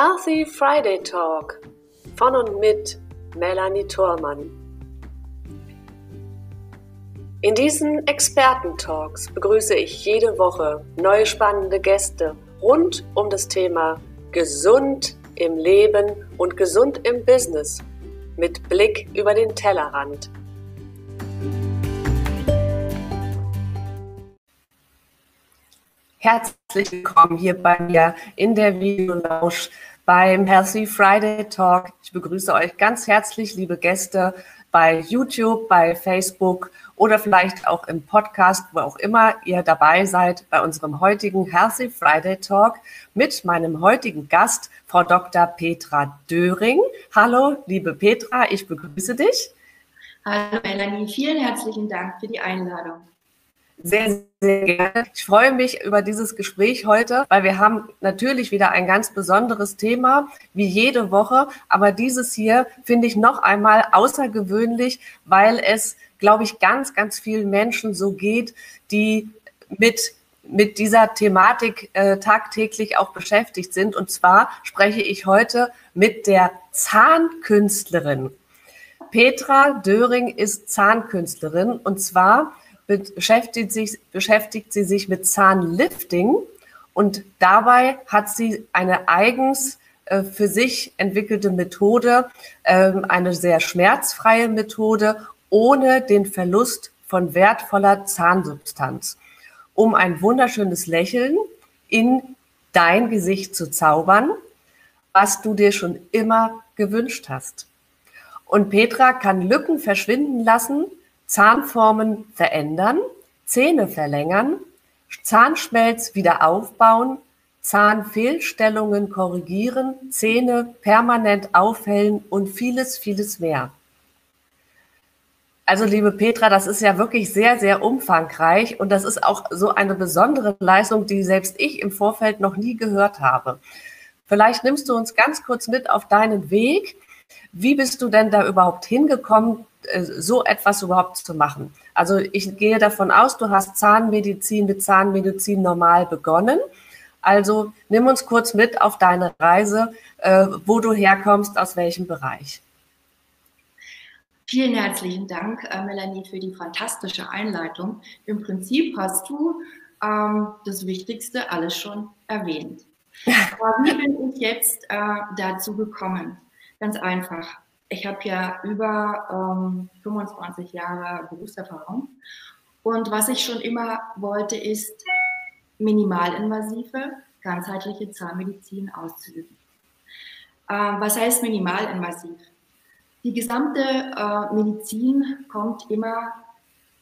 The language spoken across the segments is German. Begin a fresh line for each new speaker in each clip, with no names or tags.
Healthy Friday Talk von und mit Melanie Thormann. In diesen Experten-Talks begrüße ich jede Woche neue spannende Gäste rund um das Thema Gesund im Leben und gesund im Business mit Blick über den Tellerrand. Herzlich willkommen hier bei mir in der Videolausch beim Healthy Friday Talk. Ich begrüße euch ganz herzlich, liebe Gäste, bei YouTube, bei Facebook oder vielleicht auch im Podcast, wo auch immer ihr dabei seid, bei unserem heutigen Healthy Friday Talk mit meinem heutigen Gast, Frau Dr. Petra Döring. Hallo, liebe Petra, ich begrüße dich.
Hallo Melanie, vielen herzlichen Dank für die Einladung.
Sehr, sehr gerne. Ich freue mich über dieses Gespräch heute, weil wir haben natürlich wieder ein ganz besonderes Thema, wie jede Woche. Aber dieses hier finde ich noch einmal außergewöhnlich, weil es, glaube ich, ganz, ganz vielen Menschen so geht, die mit mit dieser Thematik äh, tagtäglich auch beschäftigt sind. Und zwar spreche ich heute mit der Zahnkünstlerin. Petra Döring ist Zahnkünstlerin und zwar beschäftigt, sich, beschäftigt sie sich mit Zahnlifting und dabei hat sie eine eigens äh, für sich entwickelte Methode, ähm, eine sehr schmerzfreie Methode ohne den Verlust von wertvoller Zahnsubstanz, um ein wunderschönes Lächeln in dein Gesicht zu zaubern, was du dir schon immer gewünscht hast. Und Petra kann Lücken verschwinden lassen, Zahnformen verändern, Zähne verlängern, Zahnschmelz wieder aufbauen, Zahnfehlstellungen korrigieren, Zähne permanent aufhellen und vieles, vieles mehr. Also liebe Petra, das ist ja wirklich sehr, sehr umfangreich und das ist auch so eine besondere Leistung, die selbst ich im Vorfeld noch nie gehört habe. Vielleicht nimmst du uns ganz kurz mit auf deinen Weg. Wie bist du denn da überhaupt hingekommen, äh, so etwas überhaupt zu machen. Also ich gehe davon aus, du hast Zahnmedizin mit Zahnmedizin normal begonnen. Also nimm uns kurz mit auf deine Reise, äh, wo du herkommst, aus welchem Bereich.
Vielen herzlichen Dank, äh, Melanie, für die fantastische Einleitung. Im Prinzip hast du ähm, das Wichtigste alles schon erwähnt. Aber wie bin ich jetzt äh, dazu gekommen? Ganz einfach ich habe ja über ähm, 25 Jahre Berufserfahrung. Und was ich schon immer wollte, ist minimalinvasive, ganzheitliche Zahnmedizin auszuüben. Ähm, was heißt minimalinvasiv? Die gesamte äh, Medizin kommt immer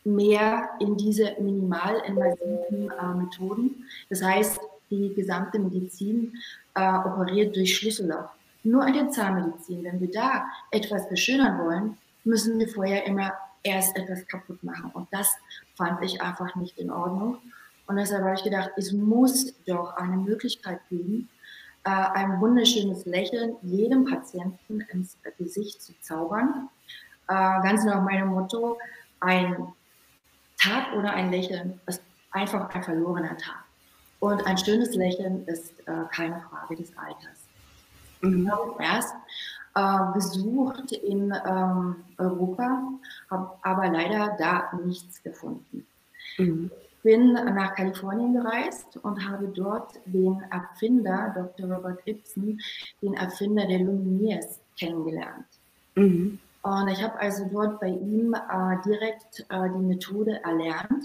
mehr in diese minimalinvasiven äh, Methoden. Das heißt, die gesamte Medizin äh, operiert durch Schlüsselloch. Nur in der Zahnmedizin, wenn wir da etwas verschönern wollen, müssen wir vorher immer erst etwas kaputt machen. Und das fand ich einfach nicht in Ordnung. Und deshalb habe ich gedacht, es muss doch eine Möglichkeit geben, äh, ein wunderschönes Lächeln jedem Patienten ins Gesicht zu zaubern. Äh, ganz nach meinem Motto, ein Tag ohne ein Lächeln ist einfach ein verlorener Tag. Und ein schönes Lächeln ist äh, keine Frage des Alters. Mhm. habe erst äh, besucht in ähm, Europa, habe aber leider da nichts gefunden. Mhm. Bin nach Kalifornien gereist und habe dort den Erfinder, Dr. Robert Ibsen, den Erfinder der Lumineers, kennengelernt. Mhm. Und ich habe also dort bei ihm äh, direkt äh, die Methode erlernt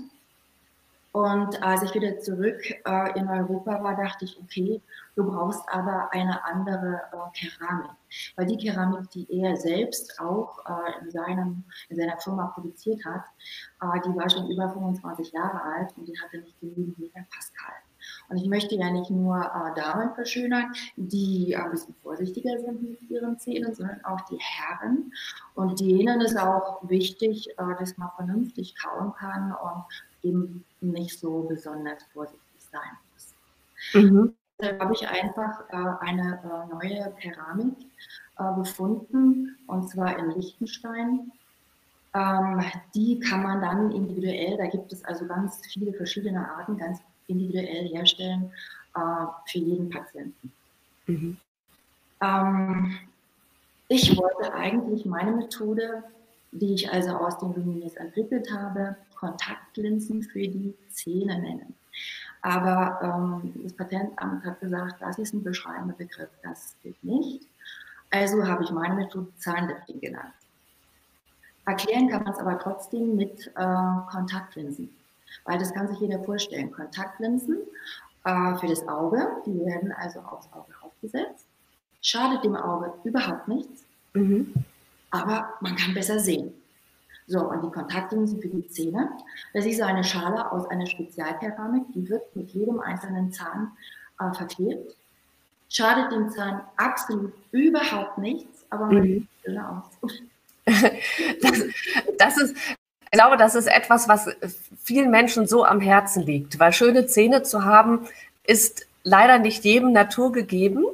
und als ich wieder zurück äh, in Europa war, dachte ich, okay, du brauchst aber eine andere äh, Keramik. Weil die Keramik, die er selbst auch äh, in, seinem, in seiner Firma produziert hat, äh, die war schon über 25 Jahre alt und die hatte nicht genügend Megapascal. Und ich möchte ja nicht nur äh, Damen verschönern, die ein bisschen vorsichtiger sind mit ihren Zähnen, sondern auch die Herren. Und denen ist auch wichtig, äh, dass man vernünftig kauen kann und eben nicht so besonders vorsichtig sein muss. Mhm. Da habe ich einfach äh, eine äh, neue Keramik äh, gefunden, und zwar in Liechtenstein. Ähm, die kann man dann individuell, da gibt es also ganz viele verschiedene Arten, ganz individuell herstellen äh, für jeden Patienten. Mhm. Ähm, ich wollte eigentlich meine Methode, die ich also aus den Luminis entwickelt habe, Kontaktlinsen für die Zähne nennen. Aber ähm, das Patentamt hat gesagt, das ist ein beschreibender Begriff, das gilt nicht. Also habe ich meine Methode Zahnlifting genannt. Erklären kann man es aber trotzdem mit äh, Kontaktlinsen, weil das kann sich jeder vorstellen. Kontaktlinsen äh, für das Auge, die werden also aufs Auge aufgesetzt, schadet dem Auge überhaupt nichts, mhm. aber man kann besser sehen. So, und die Kontaktlinsen für die Zähne, das ist eine Schale aus einer Spezialkeramik, die wird mit jedem einzelnen Zahn äh, verklebt. Schadet dem Zahn absolut überhaupt nichts, aber man mhm. sieht aus.
das, das ist, ich glaube, das ist etwas, was vielen Menschen so am Herzen liegt, weil schöne Zähne zu haben, ist leider nicht jedem naturgegeben.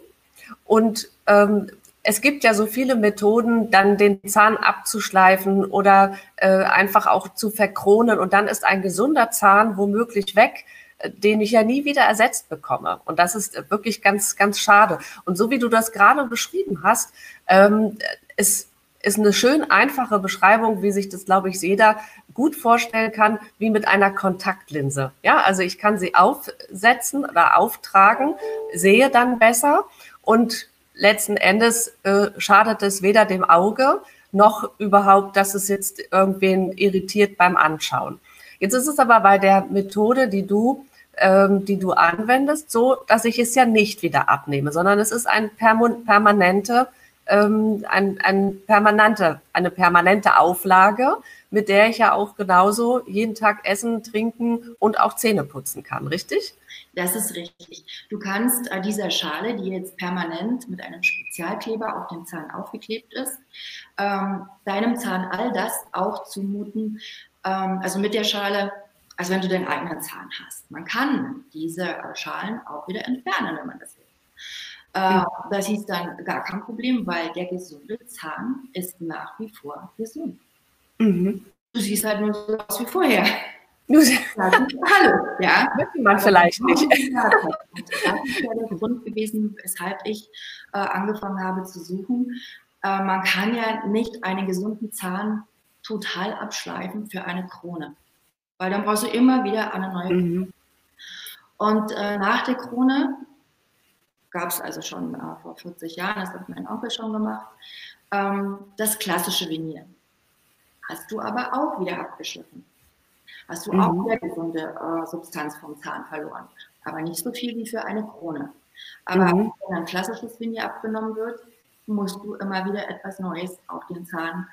Und ähm, es gibt ja so viele Methoden, dann den Zahn abzuschleifen oder äh, einfach auch zu verkronen und dann ist ein gesunder Zahn womöglich weg, äh, den ich ja nie wieder ersetzt bekomme. Und das ist wirklich ganz, ganz schade. Und so wie du das gerade beschrieben hast, ähm, ist ist eine schön einfache Beschreibung, wie sich das, glaube ich, jeder gut vorstellen kann, wie mit einer Kontaktlinse. Ja, also ich kann sie aufsetzen oder auftragen, sehe dann besser und letzten Endes äh, schadet es weder dem Auge noch überhaupt, dass es jetzt irgendwen irritiert beim Anschauen. Jetzt ist es aber bei der Methode, die du, ähm, die du anwendest, so, dass ich es ja nicht wieder abnehme, sondern es ist ein permanente, ähm, ein, ein permanente, eine permanente Auflage, mit der ich ja auch genauso jeden Tag essen, trinken und auch Zähne putzen kann, richtig?
Das ist richtig. Du kannst äh, dieser Schale, die jetzt permanent mit einem Spezialkleber auf dem Zahn aufgeklebt ist, ähm, deinem Zahn all das auch zumuten. Ähm, also mit der Schale, als wenn du deinen eigenen Zahn hast. Man kann diese äh, Schalen auch wieder entfernen, wenn man das will. Äh, das ist dann gar kein Problem, weil der gesunde Zahn ist nach wie vor gesund. Mhm. Du siehst halt nur so aus wie vorher.
Hallo, ja. Möchte man vielleicht nicht.
Das ist ja der Grund gewesen, weshalb ich äh, angefangen habe zu suchen. Äh, man kann ja nicht einen gesunden Zahn total abschleifen für eine Krone, weil dann brauchst du immer wieder eine neue Krone. Mhm. Und äh, nach der Krone gab es also schon vor 40 Jahren, das hat mein Onkel schon gemacht, ähm, das klassische Venier. Hast du aber auch wieder abgeschliffen hast du mhm. auch wieder gesunde äh, Substanz vom Zahn verloren. Aber nicht so viel wie für eine Krone. Aber mhm. wenn ein klassisches Linie abgenommen wird, musst du immer wieder etwas Neues auf den Zahn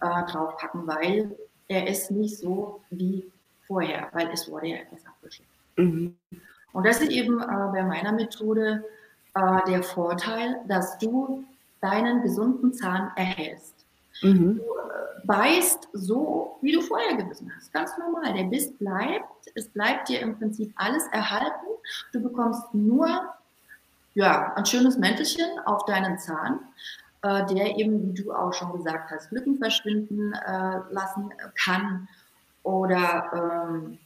äh, draufpacken, weil er ist nicht so wie vorher, weil es wurde ja etwas abgeschnitten. Mhm. Und das ist eben äh, bei meiner Methode äh, der Vorteil, dass du deinen gesunden Zahn erhältst. Mhm. Du äh, beißt so, wie du vorher gebissen hast. Ganz normal. Der Biss bleibt. Es bleibt dir im Prinzip alles erhalten. Du bekommst nur ja, ein schönes Mäntelchen auf deinen Zahn, äh, der eben, wie du auch schon gesagt hast, Lücken verschwinden äh, lassen kann. Oder ähm,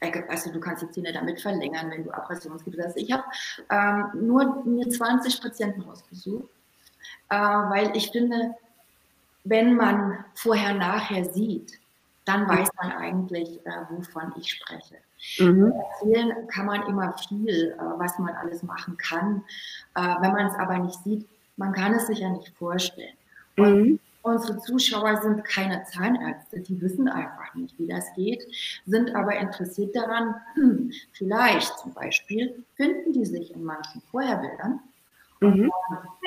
äh, also du kannst die Zähne damit verlängern, wenn du Abrasionsgebiete hast. Ich habe ähm, nur mir 20 Patienten rausgesucht, äh, weil ich finde, wenn man vorher nachher sieht, dann weiß man eigentlich, äh, wovon ich spreche. Mhm. Erzählen kann man immer viel, äh, was man alles machen kann. Äh, wenn man es aber nicht sieht, man kann es sich ja nicht vorstellen. Mhm. unsere Zuschauer sind keine Zahnärzte, die wissen einfach nicht, wie das geht, sind aber interessiert daran, hm, vielleicht zum Beispiel finden die sich in manchen Vorherbildern Mhm.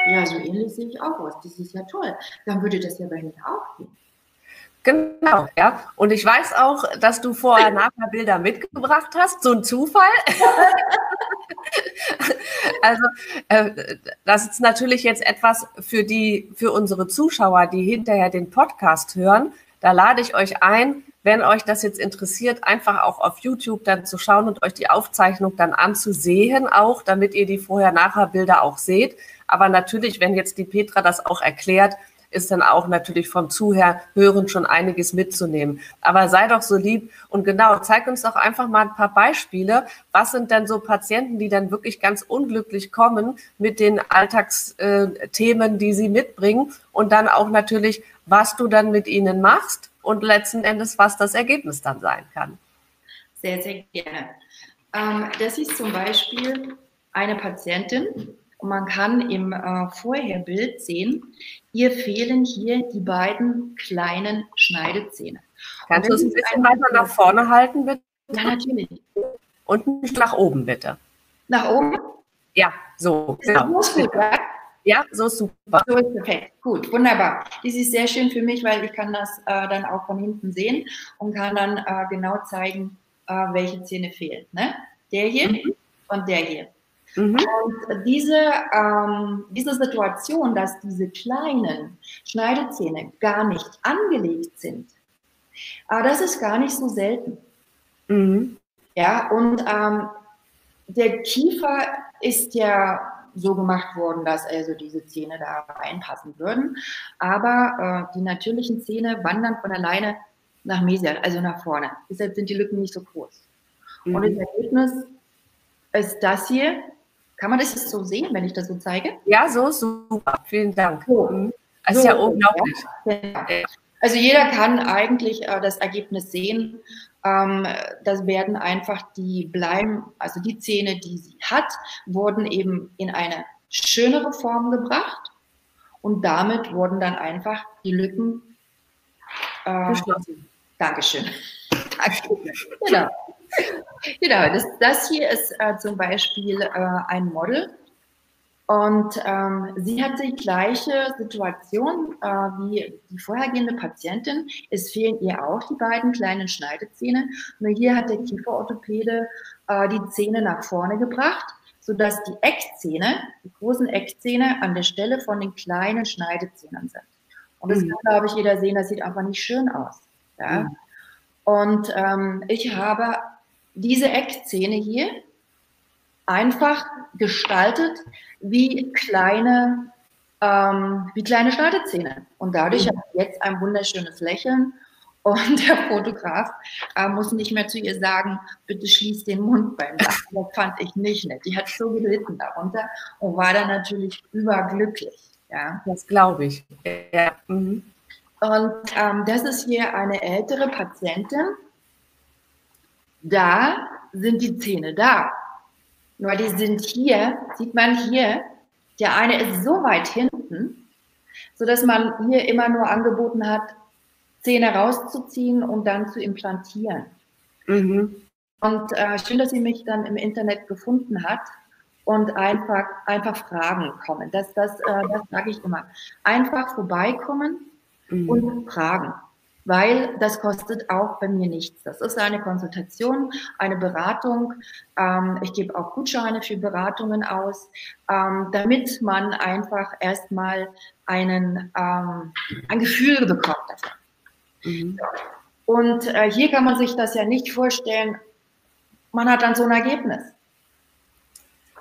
Ja, so ähnlich sehe ich auch aus. Das ist ja toll. Dann würde das ja bei mir auch gehen.
Genau, ja. Und ich weiß auch, dass du vorher nachher Bilder mitgebracht hast. So ein Zufall. also, äh, das ist natürlich jetzt etwas für die, für unsere Zuschauer, die hinterher den Podcast hören. Da lade ich euch ein, wenn euch das jetzt interessiert, einfach auch auf YouTube dann zu schauen und euch die Aufzeichnung dann anzusehen, auch damit ihr die Vorher-Nachher-Bilder auch seht. Aber natürlich, wenn jetzt die Petra das auch erklärt, ist dann auch natürlich vom Zuhören schon einiges mitzunehmen. Aber sei doch so lieb und genau, zeig uns doch einfach mal ein paar Beispiele. Was sind denn so Patienten, die dann wirklich ganz unglücklich kommen mit den Alltagsthemen, die sie mitbringen und dann auch natürlich, was du dann mit ihnen machst und letzten Endes, was das Ergebnis dann sein kann.
Sehr, sehr gerne. Ähm, das ist zum Beispiel eine Patientin man kann im äh, Vorherbild sehen, ihr fehlen hier die beiden kleinen Schneidezähne.
Kannst du es ein bisschen weiter nach vorne halten, bitte?
Ja, natürlich.
Und nicht nach oben, bitte.
Nach oben?
Ja, so. Genau.
Ist gut, ja?
Ja, so super.
So ist perfekt. Gut, wunderbar. Das ist sehr schön für mich, weil ich kann das äh, dann auch von hinten sehen und kann dann äh, genau zeigen, äh, welche Zähne fehlen. Ne? Der hier mhm. und der hier. Mhm. Und diese, ähm, diese Situation, dass diese kleinen Schneidezähne gar nicht angelegt sind, äh, das ist gar nicht so selten. Mhm. Ja, und ähm, der Kiefer ist ja so gemacht worden, dass also diese Zähne da reinpassen würden. Aber äh, die natürlichen Zähne wandern von alleine nach Mesial, also nach vorne. Deshalb sind die Lücken nicht so groß. Mhm. Und das Ergebnis ist das hier. Kann man das jetzt so sehen, wenn ich das so zeige?
Ja, so super. Vielen Dank. So. Das ist so, ja unglaublich. Ja.
Also jeder kann eigentlich äh, das Ergebnis sehen. Ähm, das werden einfach die bleiben, also die Zähne, die sie hat, wurden eben in eine schönere Form gebracht und damit wurden dann einfach die Lücken
äh, geschlossen.
Dankeschön. Dankeschön. Genau. genau, das, das hier ist äh, zum Beispiel äh, ein Model und ähm, sie hat die gleiche Situation äh, wie die vorhergehende Patientin. Es fehlen ihr auch die beiden kleinen Schneidezähne. Nur hier hat der Kieferorthopäde äh, die Zähne nach vorne gebracht, sodass die Eckzähne, die großen Eckzähne an der Stelle von den kleinen Schneidezähnen sind. Und das mhm. kann, glaube ich, jeder sehen, das sieht einfach nicht schön aus. Ja? Mhm. Und ähm, ich habe diese Eckzähne hier einfach gestaltet wie kleine, ähm, wie kleine Schneidezähne. Und dadurch habe ich jetzt ein wunderschönes Lächeln. Und der Fotograf äh, muss nicht mehr zu ihr sagen, bitte schließ den Mund beim Lachen. Das fand ich nicht nett. Die hat so gelitten darunter und war dann natürlich überglücklich. Ja.
Das glaube ich. Ja. Mhm.
Und ähm, das ist hier eine ältere Patientin. Da sind die Zähne da. Nur die sind hier, sieht man hier, der eine ist so weit hinten, so dass man hier immer nur angeboten hat, Zähne rauszuziehen und dann zu implantieren. Mhm. Und äh, schön, dass sie mich dann im Internet gefunden hat und einfach, einfach Fragen kommen. Das, das, äh, das sage ich immer. Einfach vorbeikommen mhm. und fragen weil das kostet auch bei mir nichts. Das ist eine Konsultation, eine Beratung. Ähm, ich gebe auch Gutscheine für Beratungen aus, ähm, damit man einfach erstmal einen, ähm, ein Gefühl bekommt dafür. Mhm. Und äh, hier kann man sich das ja nicht vorstellen, man hat dann so ein Ergebnis.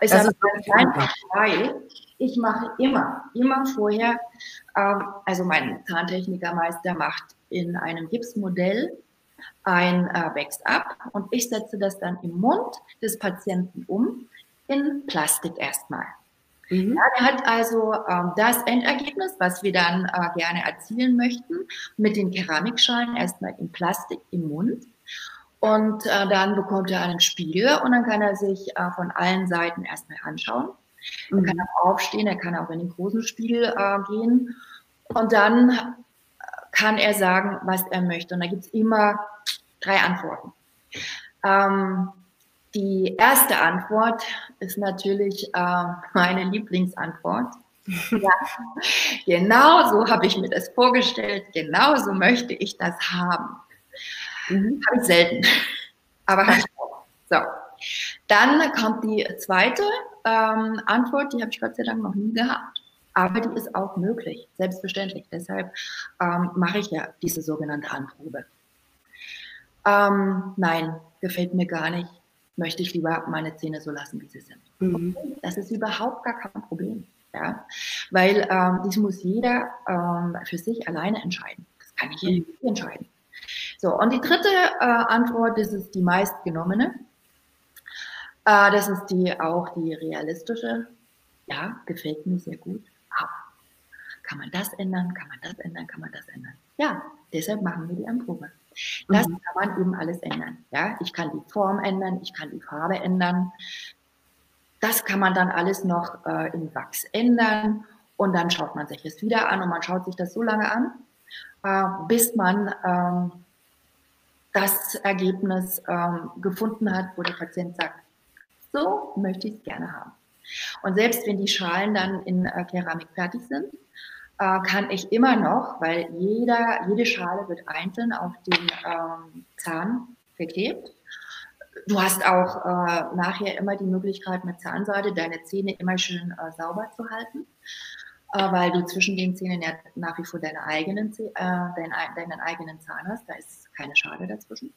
Ich sage einfach, weil ich mache immer, immer vorher, ähm, also mein Zahntechnikermeister macht in einem Gipsmodell ein äh, ab und ich setze das dann im Mund des Patienten um in Plastik erstmal. Mhm. Ja, der hat also ähm, das Endergebnis, was wir dann äh, gerne erzielen möchten, mit den Keramikschalen erstmal in Plastik im Mund. Und äh, dann bekommt er einen Spiegel und dann kann er sich äh, von allen Seiten erstmal anschauen. Mhm. Er kann auch aufstehen, er kann auch in den großen Spiegel äh, gehen. Und dann kann er sagen, was er möchte. Und da gibt es immer drei Antworten. Ähm, die erste Antwort ist natürlich äh, meine Lieblingsantwort. ja, genau so habe ich mir das vorgestellt, genau so möchte ich das haben. Mhm. Habe ich selten, aber habe ich auch. So. Dann kommt die zweite ähm, Antwort, die habe ich Gott sei Dank noch nie gehabt. Aber die ist auch möglich, selbstverständlich. Deshalb ähm, mache ich ja diese sogenannte Anprobe. Ähm, nein, gefällt mir gar nicht. Möchte ich lieber meine Zähne so lassen, wie sie sind. Mhm. Das ist überhaupt gar kein Problem. Ja? Weil ähm, das muss jeder ähm, für sich alleine entscheiden. Das kann ich mhm. nicht entscheiden. So, und die dritte äh, Antwort, das ist die meistgenommene. Äh, das ist die auch die realistische. Ja, gefällt mir sehr gut. Aber kann man das ändern? Kann man das ändern? Kann man das ändern? Ja, deshalb machen wir die Anprobe. Das mhm. kann man eben alles ändern. Ja, ich kann die Form ändern, ich kann die Farbe ändern. Das kann man dann alles noch äh, in Wachs ändern und dann schaut man sich das wieder an und man schaut sich das so lange an, äh, bis man ähm, das Ergebnis ähm, gefunden hat, wo der Patient sagt, so möchte ich es gerne haben. Und selbst wenn die Schalen dann in äh, Keramik fertig sind, äh, kann ich immer noch, weil jeder, jede Schale wird einzeln auf den ähm, Zahn verklebt. Du hast auch äh, nachher immer die Möglichkeit, mit Zahnseide deine Zähne immer schön äh, sauber zu halten, äh, weil du zwischen den Zähnen ja nach wie vor deine eigenen, äh, deinen, deinen eigenen Zahn hast. Da ist keine Schale dazwischen.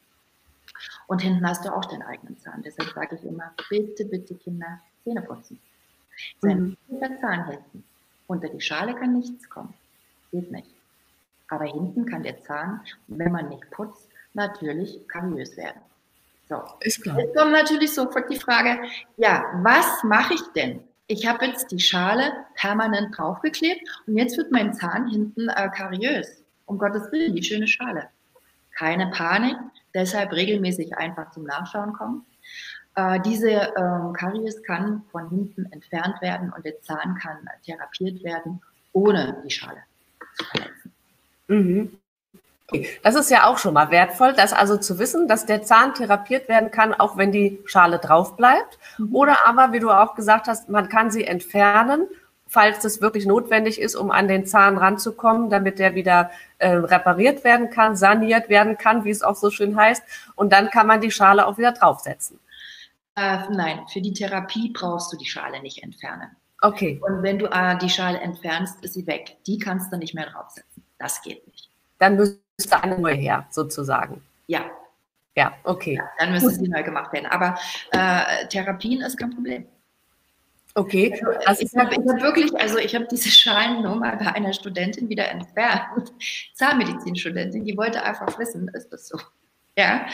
Und hinten hast du auch deinen eigenen Zahn. Deshalb sage ich immer, bitte, bitte Kinder, Zähne putzen. Sein mhm. Zahn hinten. Unter die Schale kann nichts kommen. Geht nicht. Aber hinten kann der Zahn, wenn man nicht putzt, natürlich kariös werden. So. Ist klar. Jetzt kommt natürlich sofort die Frage, ja, was mache ich denn? Ich habe jetzt die Schale permanent draufgeklebt und jetzt wird mein Zahn hinten äh, kariös. Um Gottes Willen, die schöne Schale. Keine Panik, deshalb regelmäßig einfach zum Nachschauen kommen. Äh, diese ähm, Karies kann von hinten entfernt werden und der Zahn kann therapiert werden, ohne die Schale zu verletzen.
Mhm. Das ist ja auch schon mal wertvoll, das also zu wissen, dass der Zahn therapiert werden kann, auch wenn die Schale drauf bleibt. Mhm. Oder aber, wie du auch gesagt hast, man kann sie entfernen, falls es wirklich notwendig ist, um an den Zahn ranzukommen, damit der wieder äh, repariert werden kann, saniert werden kann, wie es auch so schön heißt. Und dann kann man die Schale auch wieder draufsetzen.
Äh, nein, für die Therapie brauchst du die Schale nicht entfernen.
Okay.
Und wenn du äh, die Schale entfernst, ist sie weg. Die kannst du nicht mehr draufsetzen. Das geht nicht.
Dann müsste eine neue her, sozusagen.
Ja.
Ja, okay. Ja,
dann müsste sie neu gemacht werden. Aber äh, Therapien ist kein Problem.
Okay.
Also, ich habe hab wirklich, also ich habe diese Schalen nur mal bei einer Studentin wieder entfernt. Zahnmedizinstudentin, die wollte einfach wissen, ist das so? Ja.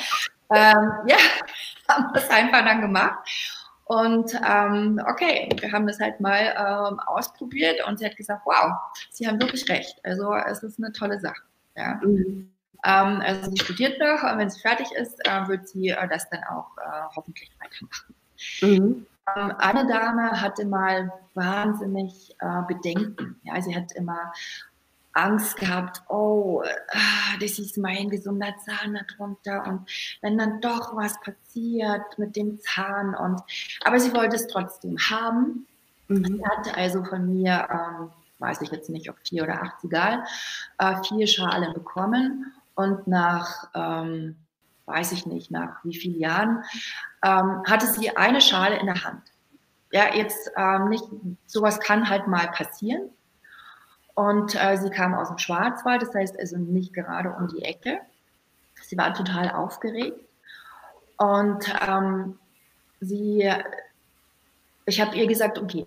Ähm, ja, haben das einfach dann gemacht. Und ähm, okay, wir haben das halt mal ähm, ausprobiert und sie hat gesagt, wow, Sie haben wirklich recht. Also es ist eine tolle Sache. Ja. Mhm. Ähm, also sie studiert noch und wenn sie fertig ist, äh, wird sie äh, das dann auch äh, hoffentlich weitermachen. Mhm. Ähm, eine Dame hatte mal wahnsinnig äh, Bedenken. Ja, sie hat immer Angst gehabt, oh, ah, das ist mein gesunder Zahn darunter und wenn dann doch was passiert mit dem Zahn und aber sie wollte es trotzdem haben. Mhm. Sie hatte also von mir, ähm, weiß ich jetzt nicht, ob vier oder acht, egal, äh, vier Schalen bekommen und nach, ähm, weiß ich nicht, nach wie vielen Jahren, ähm, hatte sie eine Schale in der Hand. Ja, jetzt ähm, nicht, sowas kann halt mal passieren. Und äh, sie kam aus dem Schwarzwald, das heißt also nicht gerade um die Ecke. Sie war total aufgeregt. Und ähm, sie, ich habe ihr gesagt, okay,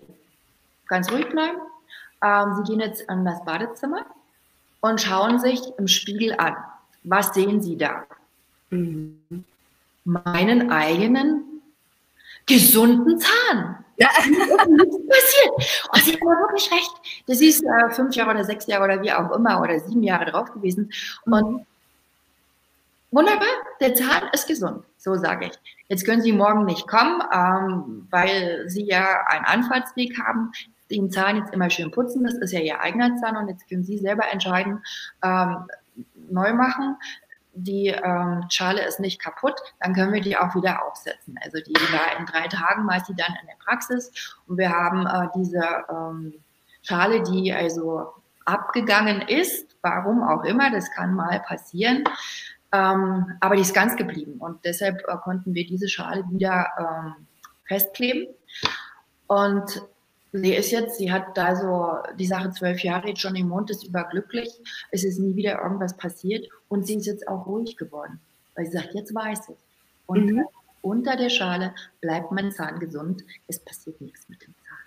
ganz ruhig bleiben. Ähm, sie gehen jetzt an das Badezimmer und schauen sich im Spiegel an. Was sehen Sie da? Mhm. Meinen eigenen gesunden Zahn. Ja. nichts passiert. Oh, sie hat aber wirklich recht. Das ist äh, fünf Jahre oder sechs Jahre oder wie auch immer oder sieben Jahre drauf gewesen. Und wunderbar, der Zahn ist gesund, so sage ich. Jetzt können Sie morgen nicht kommen, ähm, weil Sie ja einen Anfahrtsweg haben. Den Zahn jetzt immer schön putzen, das ist ja Ihr eigener Zahn und jetzt können Sie selber entscheiden, ähm, neu machen die ähm, Schale ist nicht kaputt, dann können wir die auch wieder aufsetzen. Also die war in drei Tagen meist die dann in der Praxis. Und wir haben äh, diese ähm, Schale, die also abgegangen ist, warum auch immer, das kann mal passieren, ähm, aber die ist ganz geblieben. Und deshalb äh, konnten wir diese Schale wieder ähm, festkleben. Und sie ist jetzt, sie hat da so die Sache zwölf Jahre jetzt schon im Mund, ist überglücklich. Es ist nie wieder irgendwas passiert und sie ist jetzt auch ruhig geworden, weil sie sagt, jetzt weiß ich. Und mhm. unter der Schale bleibt mein Zahn gesund, es passiert nichts mit dem Zahn.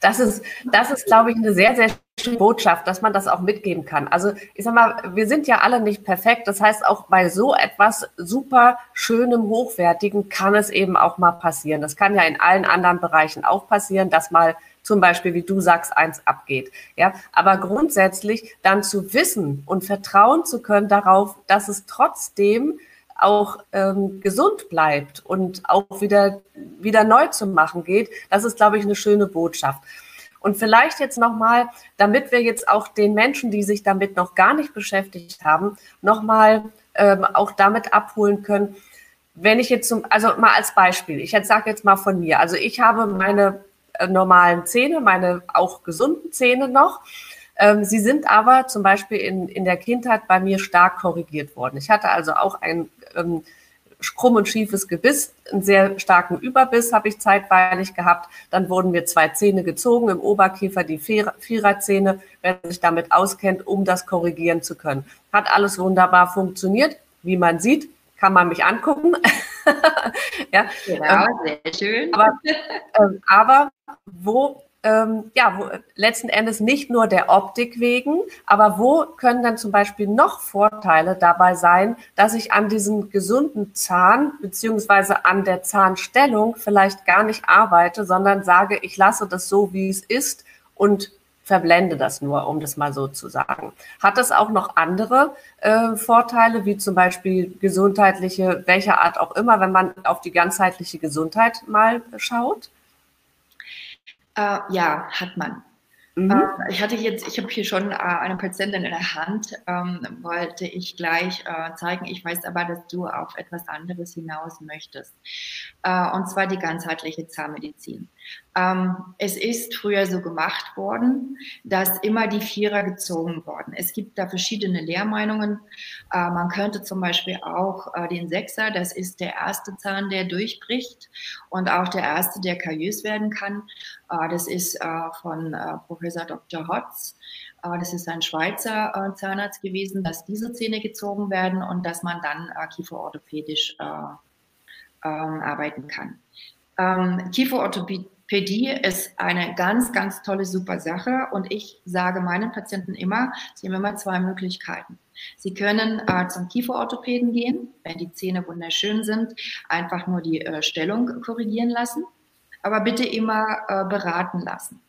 Das ist, das ist, glaube ich, eine sehr, sehr schöne Botschaft, dass man das auch mitgeben kann. Also ich sag mal, wir sind ja alle nicht perfekt. Das heißt, auch bei so etwas super schönem, hochwertigen kann es eben auch mal passieren. Das kann ja in allen anderen Bereichen auch passieren, dass mal zum Beispiel, wie du sagst, eins abgeht. Ja, aber grundsätzlich dann zu wissen und vertrauen zu können darauf, dass es trotzdem auch ähm, gesund bleibt und auch wieder, wieder neu zu machen geht, das ist, glaube ich, eine schöne Botschaft. Und vielleicht jetzt nochmal, damit wir jetzt auch den Menschen, die sich damit noch gar nicht beschäftigt haben, nochmal ähm, auch damit abholen können, wenn ich jetzt zum, also mal als Beispiel, ich jetzt sage jetzt mal von mir, also ich habe meine normalen Zähne, meine auch gesunden Zähne noch. Ähm, sie sind aber zum Beispiel in, in der Kindheit bei mir stark korrigiert worden. Ich hatte also auch ein ähm, krumm und schiefes Gebiss, einen sehr starken Überbiss habe ich zeitweilig gehabt. Dann wurden mir zwei Zähne gezogen im Oberkiefer, die Viererzähne, wer sich damit auskennt, um das korrigieren zu können. Hat alles wunderbar funktioniert. Wie man sieht, kann man mich angucken.
ja, genau, ähm, sehr schön.
Aber, ähm, aber wo ähm, ja, wo, letzten Endes nicht nur der Optik wegen, aber wo können dann zum Beispiel noch Vorteile dabei sein, dass ich an diesem gesunden Zahn beziehungsweise an der Zahnstellung vielleicht gar nicht arbeite, sondern sage, ich lasse das so, wie es ist und verblende das nur, um das mal so zu sagen. Hat das auch noch andere äh, Vorteile, wie zum Beispiel gesundheitliche, welcher Art auch immer, wenn man auf die ganzheitliche Gesundheit mal schaut?
Äh, ja, hat man. Mhm. Äh, ich hatte jetzt, ich habe hier schon äh, eine Patientin in der Hand, ähm, wollte ich gleich äh, zeigen. Ich weiß aber, dass du auf etwas anderes hinaus möchtest. Äh, und zwar die ganzheitliche Zahnmedizin. Ähm, es ist früher so gemacht worden, dass immer die Vierer gezogen wurden. Es gibt da verschiedene Lehrmeinungen. Äh, man könnte zum Beispiel auch äh, den Sechser, das ist der erste Zahn, der durchbricht und auch der erste, der kariös werden kann. Äh, das ist von Professor Dr. Hotz. Das ist ein Schweizer Zahnarzt gewesen, dass diese Zähne gezogen werden und dass man dann kieferorthopädisch ähm, arbeiten kann. Ähm, Kieferorthopädie Pädie ist eine ganz, ganz tolle, super Sache. Und ich sage meinen Patienten immer, sie haben immer zwei Möglichkeiten. Sie können äh, zum Kieferorthopäden gehen, wenn die Zähne wunderschön sind, einfach nur die äh, Stellung korrigieren lassen, aber bitte immer äh, beraten lassen.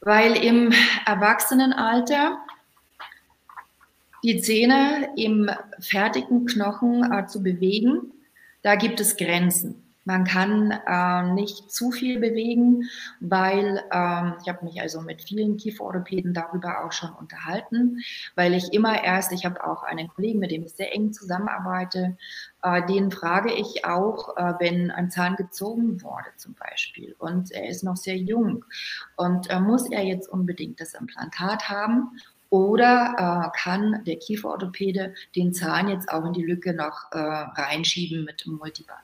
Weil im Erwachsenenalter die Zähne im fertigen Knochen äh, zu bewegen, da gibt es Grenzen. Man kann äh, nicht zu viel bewegen, weil ähm, ich habe mich also mit vielen Kieferorthopäden darüber auch schon unterhalten, weil ich immer erst, ich habe auch einen Kollegen, mit dem ich sehr eng zusammenarbeite, äh, den frage ich auch, äh, wenn ein Zahn gezogen wurde zum Beispiel und er ist noch sehr jung und äh, muss er jetzt unbedingt das Implantat haben oder äh, kann der Kieferorthopäde den Zahn jetzt auch in die Lücke noch äh, reinschieben mit dem Multiband?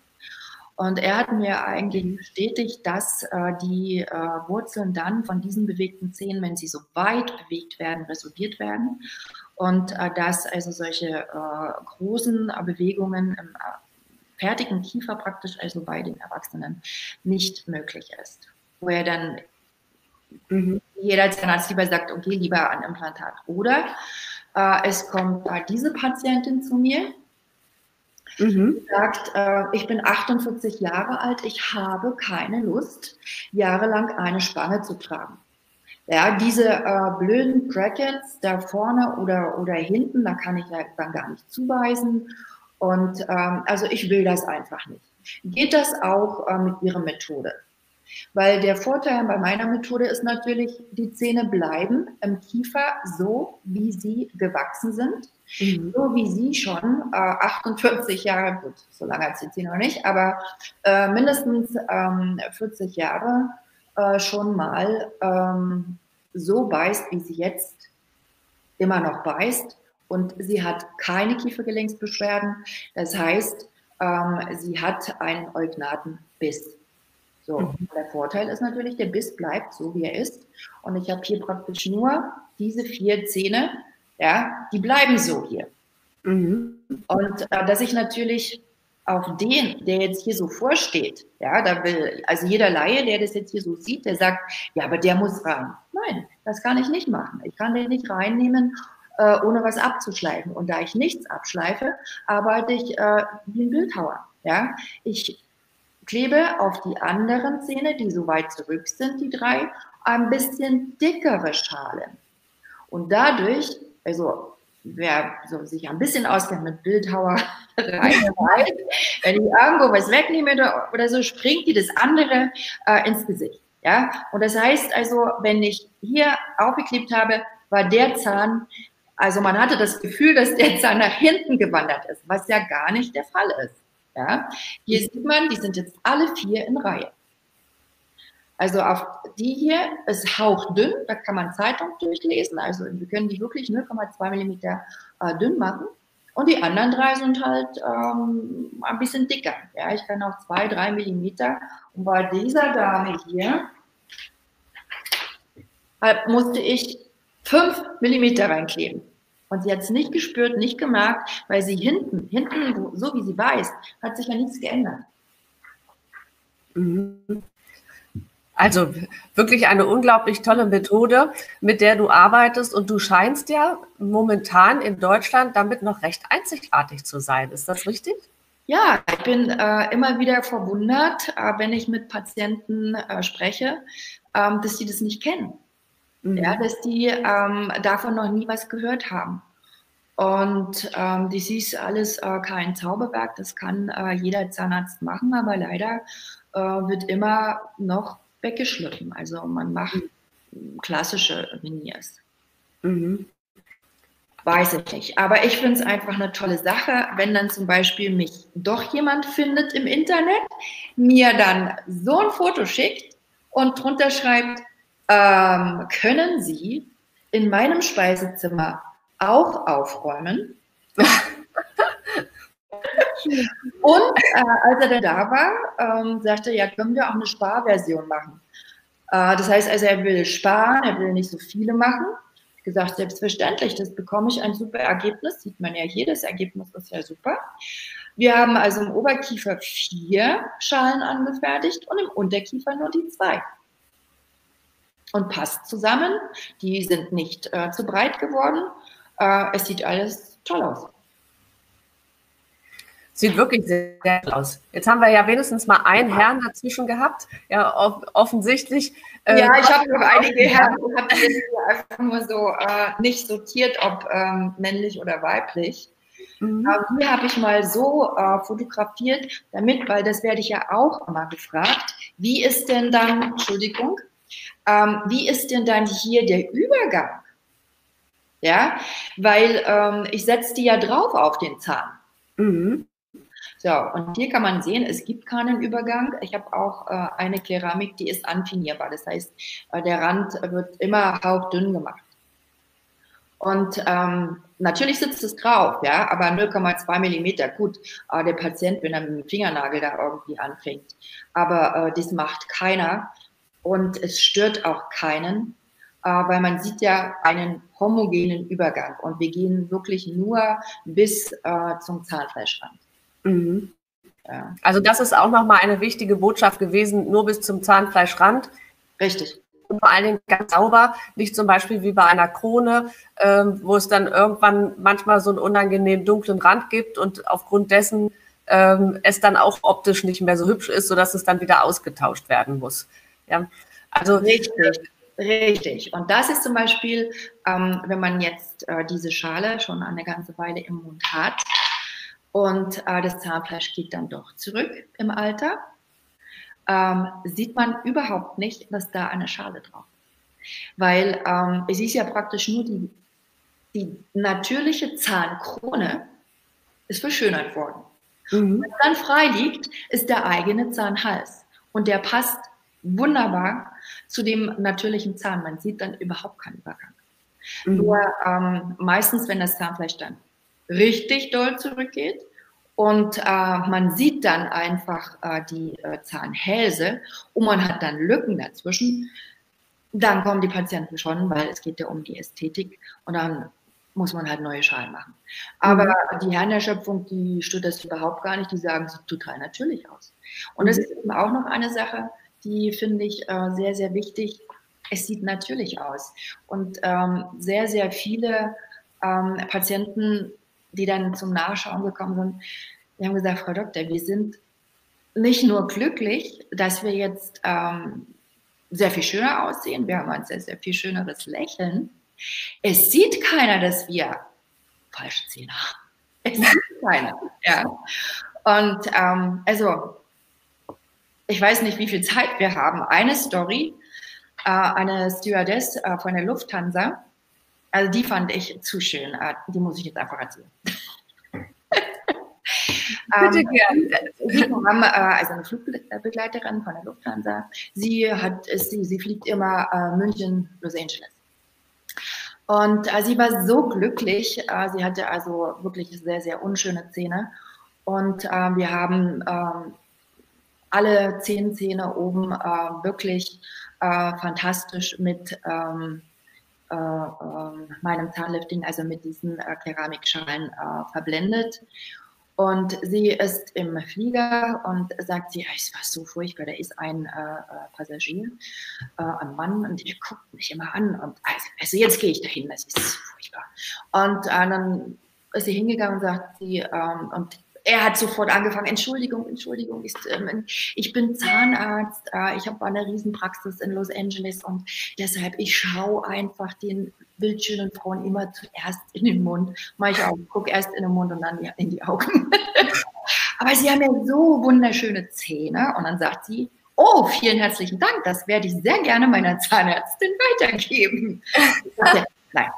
Und er hat mir eigentlich bestätigt, dass äh, die äh, Wurzeln dann von diesen bewegten Zähnen, wenn sie so weit bewegt werden, resorbiert werden. Und äh, dass also solche äh, großen äh, Bewegungen im äh, fertigen Kiefer praktisch, also bei den Erwachsenen, nicht möglich ist. Wo er dann mhm. jeder Zahnarzt lieber sagt, okay, lieber ein Implantat. Oder es kommt diese Patientin zu mir, Mhm. sagt, äh, ich bin 48 Jahre alt, ich habe keine Lust, jahrelang eine Spange zu tragen. Ja, diese äh, blöden Brackets da vorne oder, oder hinten, da kann ich ja dann gar nicht zuweisen. Und ähm, also ich will das einfach nicht. Geht das auch äh, mit Ihrer Methode? Weil der Vorteil bei meiner Methode ist natürlich, die Zähne bleiben im Kiefer so, wie sie gewachsen sind. Mhm. So wie sie schon äh, 48 Jahre, gut, so lange hat sie noch nicht, aber äh, mindestens ähm, 40 Jahre äh, schon mal ähm, so beißt, wie sie jetzt immer noch beißt. Und sie hat keine Kiefergelenksbeschwerden. Das heißt, ähm, sie hat einen Eugnatenbiss. So, mhm. der Vorteil ist natürlich, der Biss bleibt so, wie er ist. Und ich habe hier praktisch nur diese vier Zähne, ja, die bleiben so hier. Mhm. Und äh, dass ich natürlich, auf den, der jetzt hier so vorsteht, ja, da will, also jeder Laie, der das jetzt hier so sieht, der sagt, ja, aber der muss rein. Nein, das kann ich nicht machen. Ich kann den nicht reinnehmen, äh, ohne was abzuschleifen. Und da ich nichts abschleife, arbeite ich äh, wie ein Bildhauer. Ja, ich klebe auf die anderen Zähne, die so weit zurück sind, die drei, ein bisschen dickere Schalen. Und dadurch, also wer so sich ein bisschen auskennt mit Bildhauerei, wenn ich irgendwo was wegnehme oder, so, springt die das andere äh, ins Gesicht. Ja, und das heißt also, wenn ich hier aufgeklebt habe, war der Zahn, also man hatte das Gefühl, dass der Zahn nach hinten gewandert ist, was ja gar nicht der Fall ist. Ja, hier sieht man, die sind jetzt alle vier in Reihe. Also auf die hier ist hauchdünn, da kann man Zeitung durchlesen. Also wir können die wirklich 0,2 mm äh, dünn machen. Und die anderen drei sind halt ähm, ein bisschen dicker. Ja, ich kann auch zwei, drei Millimeter. Und bei dieser Dame hier halt musste ich fünf Millimeter reinkleben. Und sie hat es nicht gespürt, nicht gemerkt, weil sie hinten, hinten, so wie sie weiß, hat sich ja nichts geändert.
Mhm. Also wirklich eine unglaublich tolle Methode, mit der du arbeitest und du scheinst ja momentan in Deutschland damit noch recht einzigartig zu sein. Ist das richtig?
Ja, ich bin äh, immer wieder verwundert, äh, wenn ich mit Patienten äh, spreche, ähm, dass sie das nicht kennen. Mhm. Ja, dass die ähm, davon noch nie was gehört haben. Und ähm, das ist alles äh, kein Zauberwerk, das kann äh, jeder Zahnarzt machen, aber leider äh, wird immer noch weggeschliffen. Also man macht klassische Veneers. Mhm. Weiß ich nicht. Aber ich finde es einfach eine tolle Sache, wenn dann zum Beispiel mich doch jemand findet im Internet, mir dann so ein Foto schickt und drunter schreibt, ähm, können Sie in meinem Speisezimmer auch aufräumen? Und äh, als er dann da war, ähm, sagte er, ja, können wir auch eine Sparversion machen. Äh, das heißt also, er will sparen, er will nicht so viele machen. Ich gesagt, selbstverständlich, das bekomme ich ein super Ergebnis. Sieht man ja hier, das Ergebnis ist ja super. Wir haben also im Oberkiefer vier Schalen angefertigt und im Unterkiefer nur die zwei. Und passt zusammen. Die sind nicht äh, zu breit geworden. Äh, es sieht alles toll aus.
Sieht wirklich sehr, sehr aus. Jetzt haben wir ja wenigstens mal einen Herrn dazwischen gehabt. Ja, off offensichtlich.
Äh, ja, ich habe noch einige Herren und habe einfach nur so äh, nicht sortiert, ob ähm, männlich oder weiblich. Mhm. Aber hier habe ich mal so äh, fotografiert, damit, weil das werde ich ja auch immer gefragt, wie ist denn dann, Entschuldigung, ähm, wie ist denn dann hier der Übergang? Ja, weil ähm, ich setze die ja drauf auf den Zahn. Mhm. So, und hier kann man sehen, es gibt keinen Übergang. Ich habe auch äh, eine Keramik, die ist anfinierbar. Das heißt, äh, der Rand wird immer hauchdünn gemacht. Und ähm, natürlich sitzt es drauf, ja, aber 0,2 Millimeter, gut, äh, der Patient, wenn er mit dem Fingernagel da irgendwie anfängt. Aber äh, das macht keiner und es stört auch keinen, äh, weil man sieht ja einen homogenen Übergang und wir gehen wirklich nur bis äh, zum Zahnfleischrand. Mhm.
Ja. Also das ist auch nochmal eine wichtige Botschaft gewesen, nur bis zum Zahnfleischrand.
Richtig.
Und vor allen Dingen ganz sauber, nicht zum Beispiel wie bei einer Krone, ähm, wo es dann irgendwann manchmal so einen unangenehm dunklen Rand gibt und aufgrund dessen ähm, es dann auch optisch nicht mehr so hübsch ist, sodass es dann wieder ausgetauscht werden muss. Ja.
Also richtig, richtig. Und das ist zum Beispiel, ähm, wenn man jetzt äh, diese Schale schon eine ganze Weile im Mund hat, und äh, das Zahnfleisch geht dann doch zurück im Alter, ähm, sieht man überhaupt nicht, dass da eine Schale drauf ist. Weil ähm, es ist ja praktisch nur die, die natürliche Zahnkrone ist verschönert worden. Mhm. Was dann frei liegt, ist der eigene Zahnhals. Und der passt wunderbar zu dem natürlichen Zahn. Man sieht dann überhaupt keinen Übergang. Mhm. Nur ähm, meistens, wenn das Zahnfleisch dann richtig doll zurückgeht. Und äh, man sieht dann einfach äh, die äh, Zahnhälse und man hat dann Lücken dazwischen. Dann kommen die Patienten schon, weil es geht ja um die Ästhetik. Und dann muss man halt neue Schalen machen. Aber mhm. die Herrenerschöpfung, die stört das überhaupt gar nicht. Die sagen, sieht total natürlich aus. Und das mhm. ist eben auch noch eine Sache, die finde ich äh, sehr, sehr wichtig. Es sieht natürlich aus. Und ähm, sehr, sehr viele ähm, Patienten, die dann zum Nachschauen gekommen sind, die haben gesagt, Frau Doktor, wir sind nicht nur glücklich, dass wir jetzt ähm, sehr viel schöner aussehen, wir haben ein sehr, sehr viel schöneres Lächeln. Es sieht keiner, dass wir falsche Zähne haben. Es sieht keiner. Ja. Und ähm, also, ich weiß nicht, wie viel Zeit wir haben. Eine Story, äh, eine Stewardess äh, von der Lufthansa, also die fand ich zu schön. Äh, die muss ich jetzt einfach erzählen. Bitte ähm, gerne. Haben äh, also eine Flugbegleiterin von der Lufthansa. Sie hat, sie, sie fliegt immer äh, München, Los Angeles. Und äh, sie war so glücklich. Sie hatte also wirklich sehr, sehr unschöne Zähne. Und wir haben ähm, alle zehn Zähne oben äh, wirklich äh, fantastisch mit ähm, äh, ähm, meinem Zahnlifting, also mit diesen Keramikschalen verblendet. Und sie ist im Flieger und sagt sie, es war so furchtbar, da ist ein äh, äh, Passagier, äh, ein Mann, und der guckt mich immer an. Und also, also jetzt gehe ich dahin, das ist furchtbar. Und äh, dann ist sie hingegangen und sagt sie, ähm, und er hat sofort angefangen, Entschuldigung, Entschuldigung, ich, ähm, ich bin Zahnarzt, äh, ich habe eine Riesenpraxis in Los Angeles und deshalb, ich schaue einfach den bildschönen Frauen immer zuerst in den Mund. Mach ich auch, guck erst in den Mund und dann in die Augen. Aber sie haben ja so wunderschöne Zähne und dann sagt sie, oh, vielen herzlichen Dank, das werde ich sehr gerne meiner Zahnärztin weitergeben. Nein,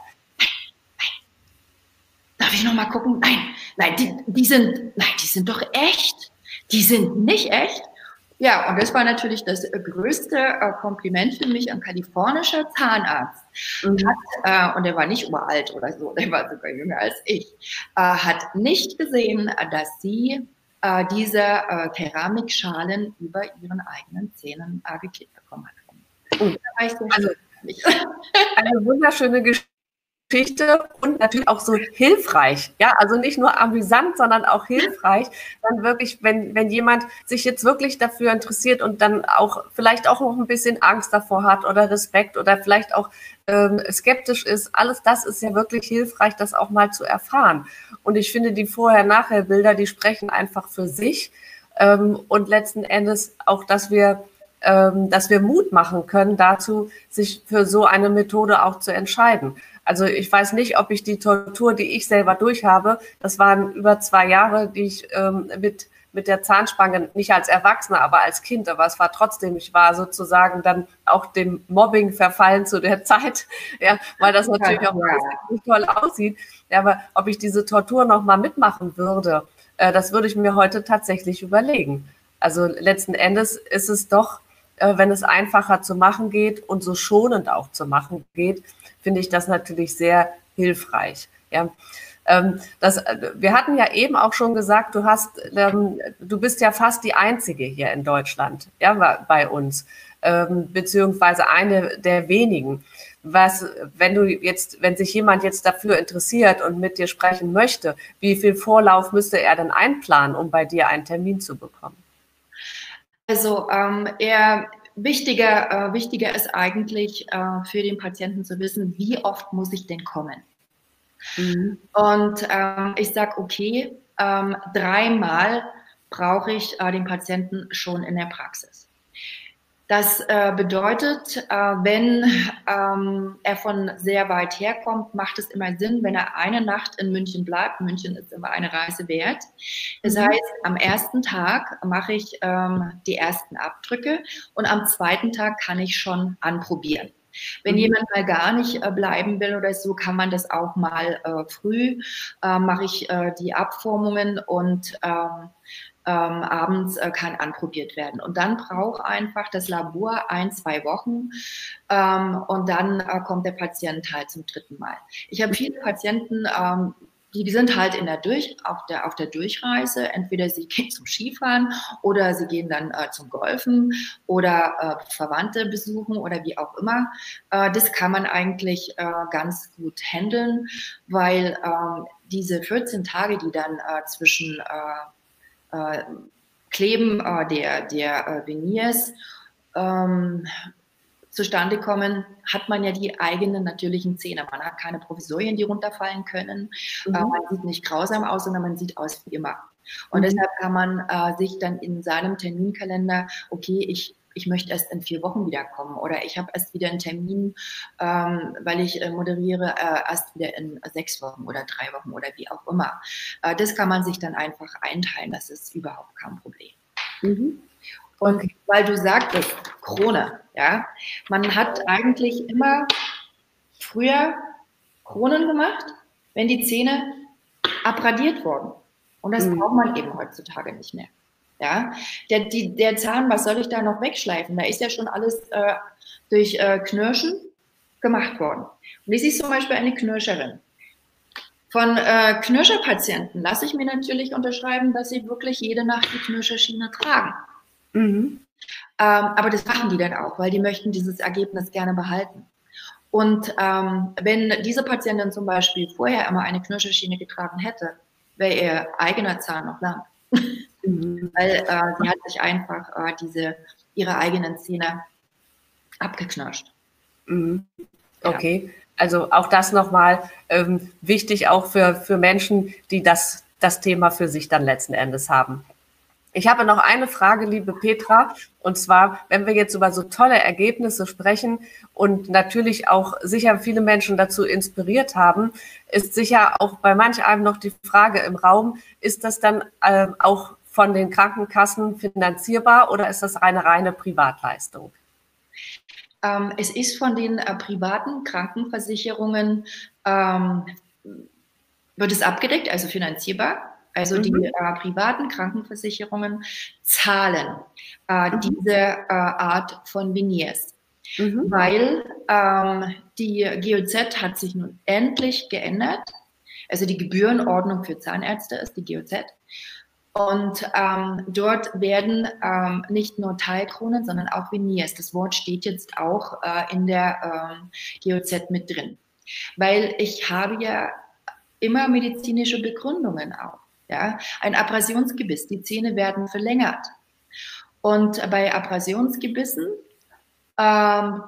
Darf ich noch mal gucken? Nein, nein, die, die sind, nein, die sind doch echt. Die sind nicht echt. Ja, und das war natürlich das größte äh, Kompliment für mich. Ein kalifornischer Zahnarzt mhm. hat, äh, und er war nicht uralt oder so, der war sogar jünger als ich, äh, hat nicht gesehen, dass sie äh, diese äh, Keramikschalen über ihren eigenen Zähnen äh, geklebt bekommen hat.
Sehr also, eine wunderschöne Geschichte. Geschichte und natürlich auch so hilfreich. Ja, also nicht nur amüsant, sondern auch hilfreich. Dann wirklich, wenn, wenn jemand sich jetzt wirklich dafür interessiert und dann auch vielleicht auch noch ein bisschen Angst davor hat oder Respekt oder vielleicht auch ähm, skeptisch ist, alles das ist ja wirklich hilfreich, das auch mal zu erfahren. Und ich finde, die Vorher-Nachher-Bilder, die sprechen einfach für sich. Ähm, und letzten Endes auch, dass wir ähm, dass wir Mut machen können dazu, sich für so eine Methode auch zu entscheiden. Also ich weiß nicht, ob ich die Tortur, die ich selber durchhabe, das waren über zwei Jahre, die ich ähm, mit mit der Zahnspange, nicht als Erwachsener, aber als Kind, aber es war trotzdem, ich war sozusagen dann auch dem Mobbing verfallen zu der Zeit, ja, weil das natürlich auch nicht toll aussieht. Ja, aber ob ich diese Tortur nochmal mitmachen würde, äh, das würde ich mir heute tatsächlich überlegen. Also letzten Endes ist es doch, äh, wenn es einfacher zu machen geht und so schonend auch zu machen geht, finde ich das natürlich sehr hilfreich. Ja. Ähm, das, äh, wir hatten ja eben auch schon gesagt, du hast, ähm, du bist ja fast die einzige hier in Deutschland, ja, bei uns, ähm, beziehungsweise eine der wenigen. Was, wenn du jetzt, wenn sich jemand jetzt dafür interessiert und mit dir sprechen möchte, wie viel Vorlauf müsste er denn einplanen, um bei dir einen Termin zu bekommen?
Also ähm, er wichtiger, äh, wichtiger ist eigentlich äh, für den Patienten zu wissen, wie oft muss ich denn kommen. Mhm. Und ähm, ich sage, okay, ähm, dreimal brauche ich äh, den Patienten schon in der Praxis. Das äh, bedeutet, äh, wenn ähm, er von sehr weit herkommt, macht es immer Sinn, wenn er eine Nacht in München bleibt. München ist immer eine Reise wert. Das mhm. heißt, am ersten Tag mache ich ähm, die ersten Abdrücke und am zweiten Tag kann ich schon anprobieren. Wenn mhm. jemand mal gar nicht äh, bleiben will oder so, kann man das auch mal äh, früh, äh, mache ich äh, die Abformungen und ähm, abends äh, kann anprobiert werden. Und dann braucht einfach das Labor ein, zwei Wochen ähm, und dann äh, kommt der Patient halt zum dritten Mal. Ich habe viele Patienten, ähm, die sind halt in der Durch, auf, der, auf der Durchreise. Entweder sie gehen zum Skifahren oder sie gehen dann äh, zum Golfen oder äh, Verwandte besuchen oder wie auch immer. Äh, das kann man eigentlich äh, ganz gut handeln, weil ähm, diese 14 Tage, die dann äh, zwischen äh, Kleben der, der Veneers ähm, zustande kommen, hat man ja die eigenen natürlichen Zähne. Man hat keine Provisorien, die runterfallen können. Mhm. Äh, man sieht nicht grausam aus, sondern man sieht aus wie immer. Und mhm. deshalb kann man äh, sich dann in seinem Terminkalender, okay, ich ich möchte erst in vier Wochen wiederkommen oder ich habe erst wieder einen Termin, ähm, weil ich äh, moderiere, äh, erst wieder in sechs Wochen oder drei Wochen oder wie auch immer. Äh, das kann man sich dann einfach einteilen, das ist überhaupt kein Problem. Mhm. Und weil du sagtest, Krone, ja, man hat eigentlich immer früher Kronen gemacht, wenn die Zähne abradiert wurden. Und das mhm. braucht man eben heutzutage nicht mehr. Ja, der, die, der Zahn, was soll ich da noch wegschleifen? Da ist ja schon alles äh, durch äh, Knirschen gemacht worden. Und das ist zum Beispiel eine Knirscherin. Von äh, Knirscherpatienten lasse ich mir natürlich unterschreiben, dass sie wirklich jede Nacht die Knirscherschiene tragen. Mhm. Ähm, aber das machen die dann auch, weil die möchten dieses Ergebnis gerne behalten. Und ähm, wenn diese Patientin zum Beispiel vorher immer eine Knirscherschiene getragen hätte, wäre ihr eigener Zahn noch lang. Mhm. weil äh, sie hat sich einfach äh, diese, ihre eigenen Zähne abgeknirscht.
Mhm. Okay. Ja. Also auch das nochmal ähm, wichtig auch für, für Menschen, die das, das Thema für sich dann letzten Endes haben. Ich habe noch eine Frage, liebe Petra, und zwar, wenn wir jetzt über so tolle Ergebnisse sprechen und natürlich auch sicher viele Menschen dazu inspiriert haben, ist sicher auch bei manch einem noch die Frage im Raum, ist das dann äh, auch von den Krankenkassen finanzierbar oder ist das eine reine Privatleistung?
Ähm, es ist von den äh, privaten Krankenversicherungen, ähm, wird es abgedeckt, also finanzierbar. Also mhm. die äh, privaten Krankenversicherungen zahlen äh, mhm. diese äh, Art von Veneers. Mhm. Weil ähm, die GOZ hat sich nun endlich geändert. Also die Gebührenordnung für Zahnärzte ist die GOZ. Und ähm, dort werden ähm, nicht nur Teilkronen, sondern auch Veneers. Das Wort steht jetzt auch äh, in der ähm, GOZ mit drin. Weil ich habe ja immer medizinische Begründungen auch. Ja? Ein Abrasionsgebiss, die Zähne werden verlängert. Und bei Abrasionsgebissen ähm,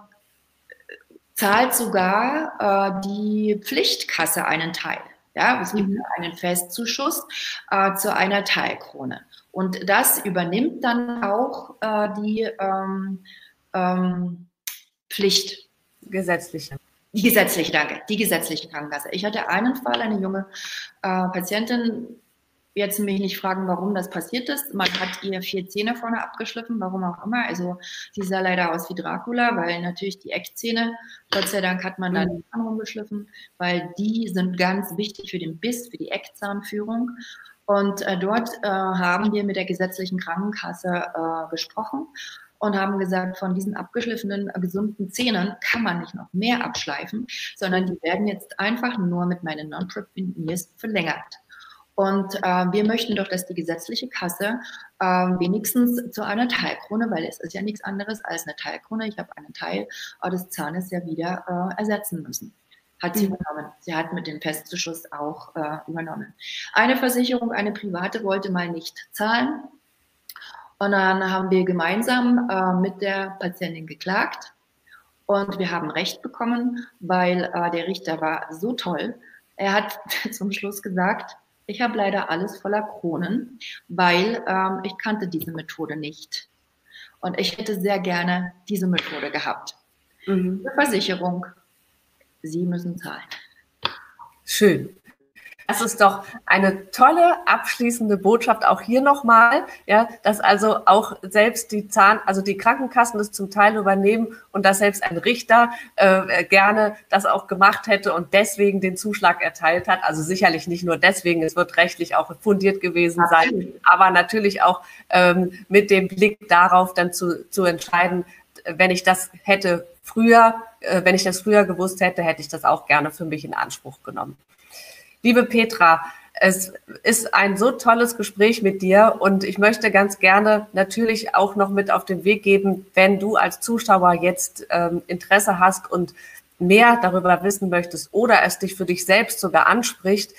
zahlt sogar äh, die Pflichtkasse einen Teil. Ja, es gibt mhm. einen Festzuschuss äh, zu einer Teilkrone. Und das übernimmt dann auch äh, die ähm, ähm, Pflicht.
Gesetzliche.
Die gesetzliche, danke. Die gesetzliche Krankenkasse. Ich hatte einen Fall, eine junge äh, Patientin, jetzt mich nicht fragen, warum das passiert ist. Man hat ihr vier Zähne vorne abgeschliffen, warum auch immer. Also sie sah leider aus wie Dracula, weil natürlich die Eckzähne, Gott sei Dank hat man da mhm. die Zahn rumgeschliffen, weil die sind ganz wichtig für den Biss, für die Eckzahnführung. Und äh, dort äh, haben wir mit der gesetzlichen Krankenkasse äh, gesprochen und haben gesagt, von diesen abgeschliffenen, äh, gesunden Zähnen kann man nicht noch mehr abschleifen, sondern die werden jetzt einfach nur mit meinen Non-Trip verlängert. Und äh, wir möchten doch, dass die gesetzliche Kasse äh, wenigstens zu einer Teilkrone, weil es ist ja nichts anderes als eine Teilkrone, ich habe einen Teil äh, des Zahnes ja wieder äh, ersetzen müssen. Hat sie mhm. übernommen. Sie hat mit dem Festzuschuss auch äh, übernommen. Eine Versicherung, eine private, wollte mal nicht zahlen. Und dann haben wir gemeinsam äh, mit der Patientin geklagt. Und wir haben Recht bekommen, weil äh, der Richter war so toll. Er hat zum Schluss gesagt, ich habe leider alles voller Kronen, weil ähm, ich kannte diese Methode nicht. Und ich hätte sehr gerne diese Methode gehabt. Mhm. Versicherung, Sie müssen zahlen.
Schön. Das ist doch eine tolle abschließende Botschaft auch hier nochmal, ja, dass also auch selbst die Zahn, also die Krankenkassen das zum Teil übernehmen und dass selbst ein Richter äh, gerne das auch gemacht hätte und deswegen den Zuschlag erteilt hat. Also sicherlich nicht nur deswegen, es wird rechtlich auch fundiert gewesen sein, aber natürlich auch ähm, mit dem Blick darauf dann zu, zu entscheiden, wenn ich das hätte früher, äh, wenn ich das früher gewusst hätte, hätte ich das auch gerne für mich in Anspruch genommen. Liebe Petra, es ist ein so tolles Gespräch mit dir und ich möchte ganz gerne natürlich auch noch mit auf den Weg geben, wenn du als Zuschauer jetzt ähm, Interesse hast und mehr darüber wissen möchtest oder es dich für dich selbst sogar anspricht,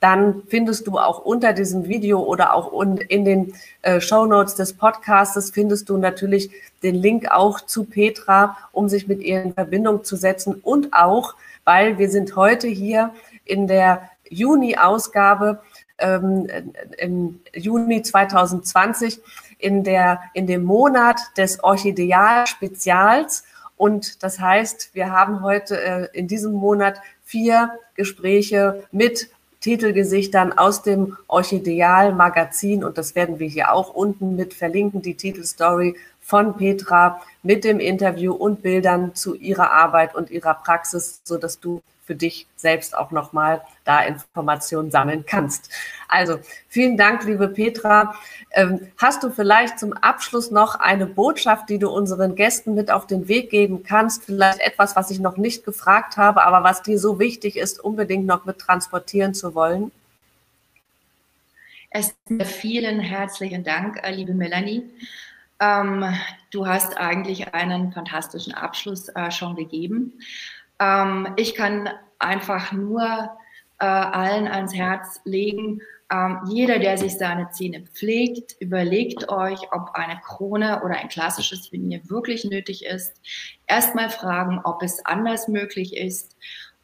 dann findest du auch unter diesem Video oder auch in den äh, Show Notes des Podcasts findest du natürlich den Link auch zu Petra, um sich mit ihr in Verbindung zu setzen und auch, weil wir sind heute hier in der Juni-Ausgabe ähm, im Juni 2020 in der in dem Monat des Orchideal-Spezials und das heißt, wir haben heute äh, in diesem Monat vier Gespräche mit Titelgesichtern aus dem Orchideal Magazin und das werden wir hier auch unten mit verlinken, die Titelstory von Petra mit dem Interview und Bildern zu ihrer Arbeit und ihrer Praxis, so dass du für dich selbst auch nochmal da Informationen sammeln kannst. Also vielen Dank, liebe Petra. Ähm, hast du vielleicht zum Abschluss noch eine Botschaft, die du unseren Gästen mit auf den Weg geben kannst? Vielleicht etwas, was ich noch nicht gefragt habe, aber was dir so wichtig ist, unbedingt noch mit transportieren zu wollen?
Erstmal vielen herzlichen Dank, äh, liebe Melanie. Ähm, du hast eigentlich einen fantastischen Abschluss äh, schon gegeben. Ähm, ich kann einfach nur äh, allen ans Herz legen, ähm, jeder, der sich seine Zähne pflegt, überlegt euch, ob eine Krone oder ein klassisches Venier wirklich nötig ist. Erstmal fragen, ob es anders möglich ist.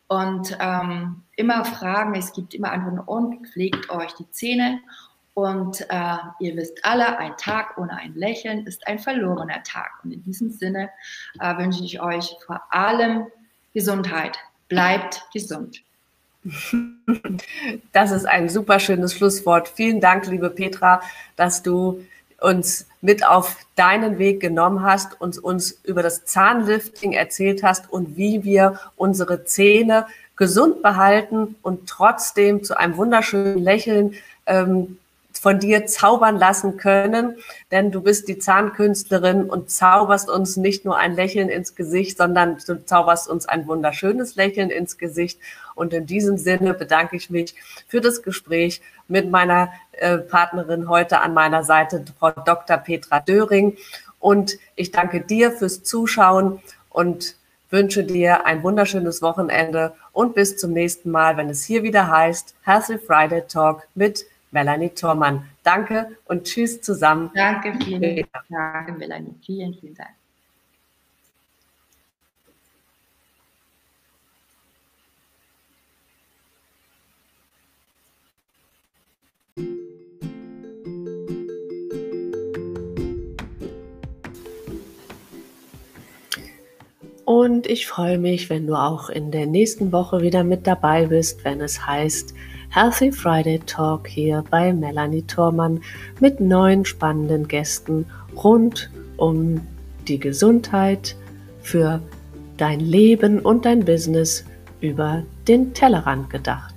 Und ähm, immer fragen, es gibt immer Antworten und pflegt euch die Zähne. Und äh, ihr wisst alle, ein Tag ohne ein Lächeln ist ein verlorener Tag. Und in diesem Sinne äh, wünsche ich euch vor allem Gesundheit. Bleibt gesund.
Das ist ein super schönes Schlusswort. Vielen Dank, liebe Petra, dass du uns mit auf deinen Weg genommen hast und uns über das Zahnlifting erzählt hast und wie wir unsere Zähne gesund behalten und trotzdem zu einem wunderschönen Lächeln ähm, von dir zaubern lassen können, denn du bist die Zahnkünstlerin und zauberst uns nicht nur ein Lächeln ins Gesicht, sondern du zauberst uns ein wunderschönes Lächeln ins Gesicht. Und in diesem Sinne bedanke ich mich für das Gespräch mit meiner äh, Partnerin heute an meiner Seite, Frau Dr. Petra Döring. Und ich danke dir fürs Zuschauen und wünsche dir ein wunderschönes Wochenende und bis zum nächsten Mal, wenn es hier wieder heißt Healthy Friday Talk mit Melanie Thormann. Danke und tschüss zusammen.
Danke, vielen Dank, Melanie. Vielen, vielen Dank.
Und ich freue mich, wenn du auch in der nächsten Woche wieder mit dabei bist, wenn es heißt Healthy Friday Talk hier bei Melanie Thormann mit neun spannenden Gästen rund um die Gesundheit für dein Leben und dein Business über den Tellerrand gedacht.